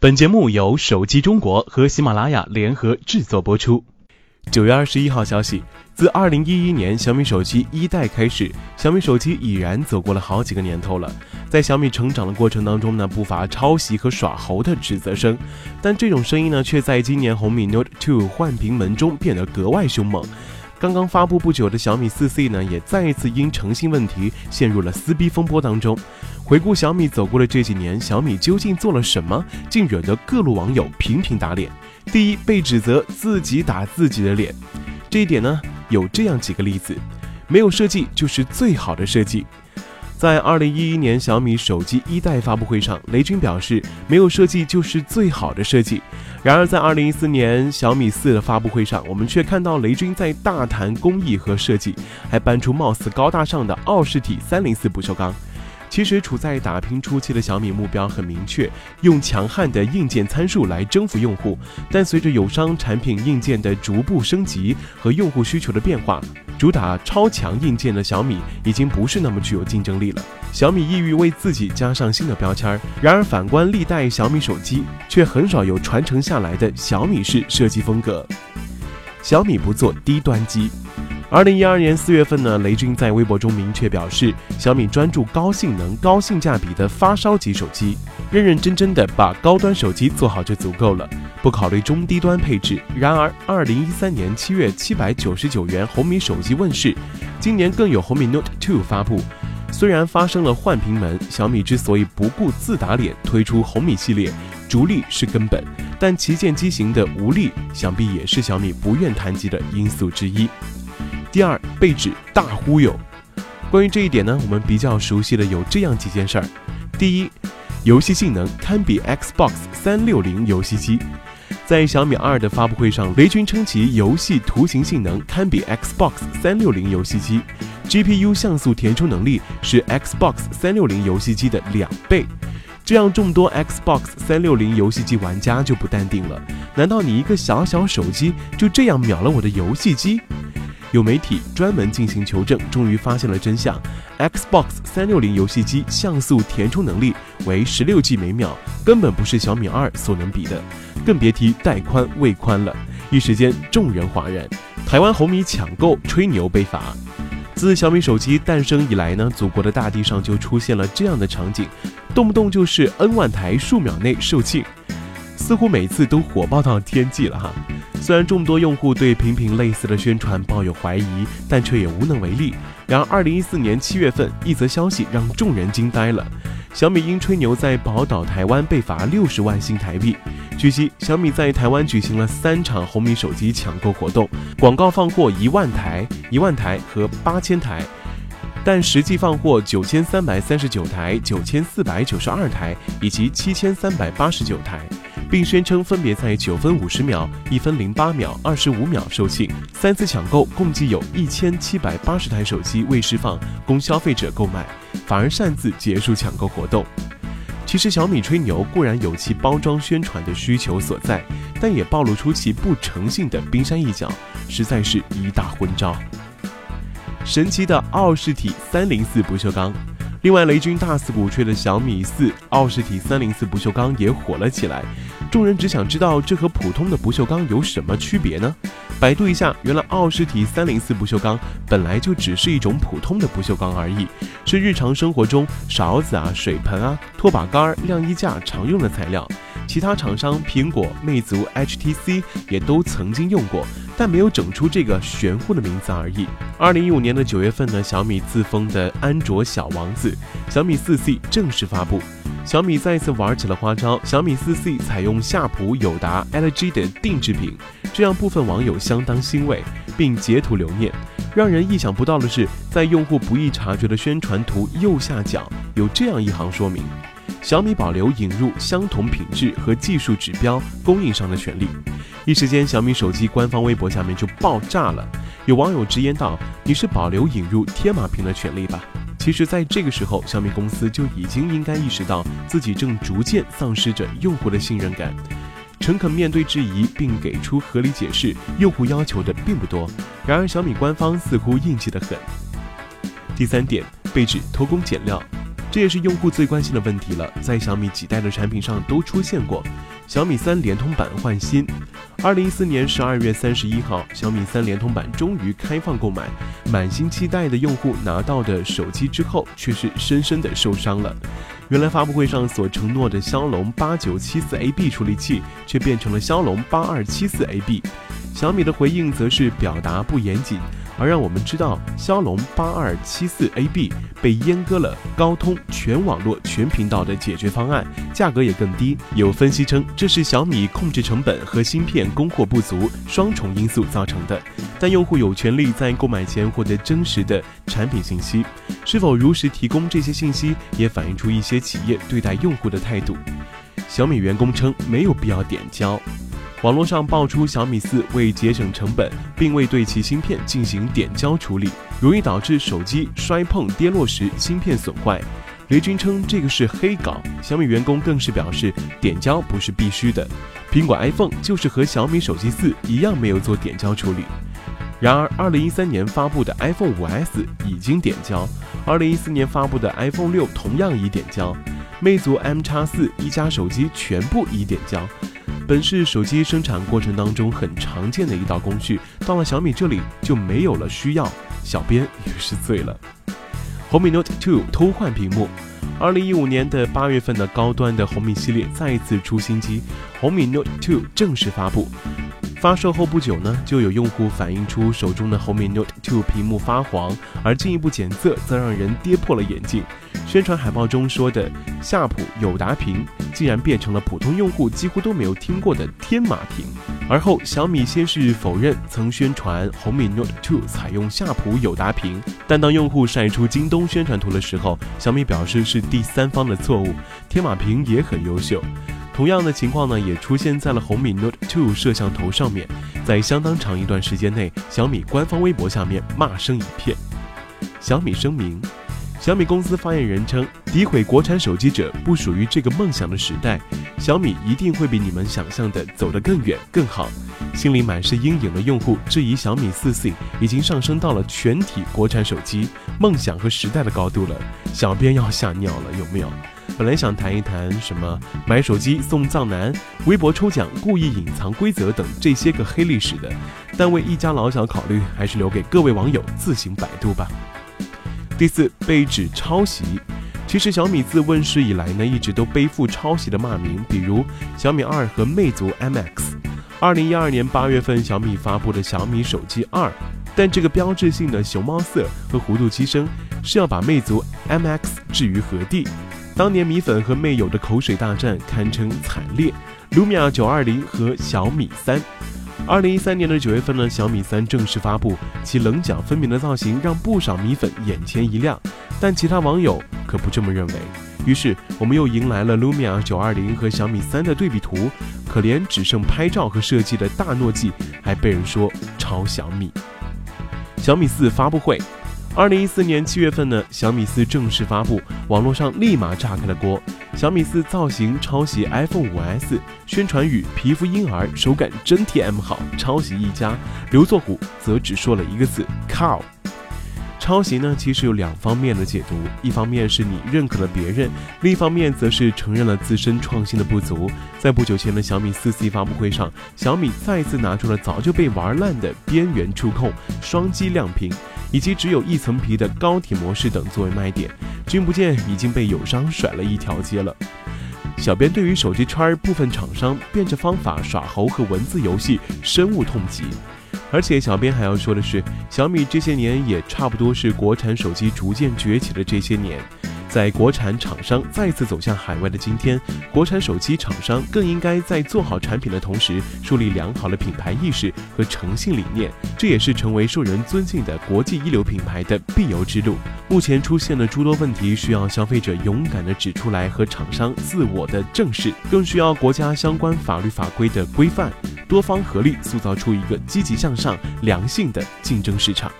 本节目由手机中国和喜马拉雅联合制作播出。九月二十一号消息，自二零一一年小米手机一代开始，小米手机已然走过了好几个年头了。在小米成长的过程当中呢，不乏抄袭和耍猴的指责声，但这种声音呢，却在今年红米 Note 2换屏门中变得格外凶猛。刚刚发布不久的小米四 C 呢，也再一次因诚信问题陷入了撕逼风波当中。回顾小米走过的这几年，小米究竟做了什么，竟惹得各路网友频频打脸？第一，被指责自己打自己的脸，这一点呢，有这样几个例子：没有设计就是最好的设计。在二零一一年小米手机一代发布会上，雷军表示没有设计就是最好的设计。然而在二零一四年小米四的发布会上，我们却看到雷军在大谈工艺和设计，还搬出貌似高大上的奥氏体三零四不锈钢。其实处在打拼初期的小米目标很明确，用强悍的硬件参数来征服用户。但随着友商产品硬件的逐步升级和用户需求的变化，主打超强硬件的小米已经不是那么具有竞争力了。小米意欲为自己加上新的标签。然而反观历代小米手机，却很少有传承下来的小米式设计风格。小米不做低端机。二零一二年四月份呢，雷军在微博中明确表示，小米专注高性能、高性价比的发烧级手机，认认真真的把高端手机做好就足够了，不考虑中低端配置。然而，二零一三年七月七百九十九元红米手机问世，今年更有红米 Note 2发布。虽然发生了换屏门，小米之所以不顾自打脸推出红米系列，逐利是根本，但旗舰机型的无力，想必也是小米不愿谈及的因素之一。第二，被指大忽悠。关于这一点呢，我们比较熟悉的有这样几件事儿。第一，游戏性能堪比 Xbox 三六零游戏机。在小米二的发布会上，雷军称其游戏图形性能堪比 Xbox 三六零游戏机，GPU 像素填充能力是 Xbox 三六零游戏机的两倍。这样，众多 Xbox 三六零游戏机玩家就不淡定了。难道你一个小小手机就这样秒了我的游戏机？有媒体专门进行求证，终于发现了真相：Xbox 三六零游戏机像素填充能力为十六 G 每秒，根本不是小米二所能比的，更别提带宽、位宽了。一时间，众人哗然。台湾红米抢购吹牛被罚。自小米手机诞生以来呢，祖国的大地上就出现了这样的场景，动不动就是 N 万台数秒内售罄，似乎每次都火爆到天际了哈。虽然众多用户对频频类似的宣传抱有怀疑，但却也无能为力。然而，二零一四年七月份，一则消息让众人惊呆了：小米因吹牛在宝岛台湾被罚六十万新台币。据悉，小米在台湾举行了三场红米手机抢购活动，广告放货一万台、一万台和八千台，但实际放货九千三百三十九台、九千四百九十二台以及七千三百八十九台。并宣称分别在九分五十秒、一分零八秒、二十五秒售罄。三次抢购共计有一千七百八十台手机未释放供消费者购买，反而擅自结束抢购活动。其实小米吹牛固然有其包装宣传的需求所在，但也暴露出其不诚信的冰山一角，实在是一大昏招。神奇的奥氏体三零四不锈钢。另外，雷军大肆鼓吹的小米四奥氏体三零四不锈钢也火了起来。众人只想知道这和普通的不锈钢有什么区别呢？百度一下，原来奥氏体三零四不锈钢本来就只是一种普通的不锈钢而已，是日常生活中勺子啊、水盆啊、拖把杆、晾衣架常用的材料。其他厂商苹果、魅族、HTC 也都曾经用过，但没有整出这个玄乎的名字而已。二零一五年的九月份呢，小米自封的安卓小王子小米四 C 正式发布。小米再一次玩起了花招，小米四 C 采用夏普、友达、LG 的定制品，这让部分网友相当欣慰，并截图留念。让人意想不到的是，在用户不易察觉的宣传图右下角有这样一行说明。小米保留引入相同品质和技术指标供应商的权利，一时间小米手机官方微博下面就爆炸了。有网友直言道：“你是保留引入天马屏的权利吧？”其实，在这个时候，小米公司就已经应该意识到自己正逐渐丧失着用户的信任感，诚恳面对质疑并给出合理解释。用户要求的并不多，然而小米官方似乎硬气得很。第三点，被指偷工减料。这也是用户最关心的问题了。在小米几代的产品上都出现过，小米三联通版换新。二零一四年十二月三十一号，小米三联通版终于开放购买，满心期待的用户拿到的手机之后，却是深深的受伤了。原来发布会上所承诺的骁龙八九七四 AB 处理器，却变成了骁龙八二七四 AB。小米的回应则是表达不严谨。而让我们知道，骁龙八二七四 AB 被阉割了高通全网络全频道的解决方案，价格也更低。有分析称，这是小米控制成本和芯片供货不足双重因素造成的。但用户有权利在购买前获得真实的产品信息，是否如实提供这些信息，也反映出一些企业对待用户的态度。小米员工称，没有必要点胶。网络上爆出小米四为节省成本，并未对其芯片进行点胶处理，容易导致手机摔碰跌落时芯片损坏。雷军称这个是黑稿，小米员工更是表示点胶不是必须的。苹果 iPhone 就是和小米手机四一样没有做点胶处理。然而，二零一三年发布的 iPhone 五 S 已经点胶，二零一四年发布的 iPhone 六同样已点胶，魅族 M 叉四一加手机全部已点胶。本是手机生产过程当中很常见的一道工序，到了小米这里就没有了需要，小编也是醉了。红米 Note Two 偷换屏幕，二零一五年的八月份的高端的红米系列再次出新机，红米 Note Two 正式发布。发售后不久呢，就有用户反映出手中的红米 Note 2屏幕发黄，而进一步检测则让人跌破了眼镜。宣传海报中说的夏普友达屏，竟然变成了普通用户几乎都没有听过的天马屏。而后小米先是否认曾宣传红米 Note 2采用夏普友达屏，但当用户晒出京东宣传图的时候，小米表示是第三方的错误，天马屏也很优秀。同样的情况呢，也出现在了红米 Note 2摄像头上面，在相当长一段时间内，小米官方微博下面骂声一片。小米声明。小米公司发言人称：“诋毁国产手机者不属于这个梦想的时代，小米一定会比你们想象的走得更远更好。”心里满是阴影的用户质疑小米四 C 已经上升到了全体国产手机梦想和时代的高度了。小编要吓尿了，有没有？本来想谈一谈什么买手机送藏男、微博抽奖故意隐藏规则等这些个黑历史的，但为一家老小考虑，还是留给各位网友自行百度吧。第四，被指抄袭。其实小米自问世以来呢，一直都背负抄袭的骂名，比如小米二和魅族 MX。二零一二年八月份，小米发布的小米手机二，但这个标志性的熊猫色和弧度机身，是要把魅族 MX 置于何地？当年米粉和魅友的口水大战堪称惨烈。Lumia 九二零和小米三。二零一三年的九月份呢，小米三正式发布，其棱角分明的造型让不少米粉眼前一亮，但其他网友可不这么认为。于是我们又迎来了 Lumia 九二零和小米三的对比图，可怜只剩拍照和设计的大诺基还被人说抄小米。小米四发布会。二零一四年七月份呢，小米四正式发布，网络上立马炸开了锅。小米四造型抄袭 iPhone 五 S，宣传语“皮肤婴儿，手感真 TM 好”，抄袭一家。刘作虎则只说了一个字靠。抄袭呢，其实有两方面的解读，一方面是你认可了别人，另一方面则是承认了自身创新的不足。在不久前的小米四 C 发布会上，小米再次拿出了早就被玩烂的边缘触控、双击亮屏。以及只有一层皮的高铁模式等作为卖点，君不见已经被友商甩了一条街了。小编对于手机圈部分厂商变着方法耍猴和文字游戏深恶痛疾。而且小编还要说的是，小米这些年也差不多是国产手机逐渐崛起的这些年。在国产厂商再次走向海外的今天，国产手机厂商更应该在做好产品的同时，树立良好的品牌意识和诚信理念，这也是成为受人尊敬的国际一流品牌的必由之路。目前出现的诸多问题，需要消费者勇敢地指出来和厂商自我的正视，更需要国家相关法律法规的规范，多方合力塑造出一个积极向上、良性的竞争市场。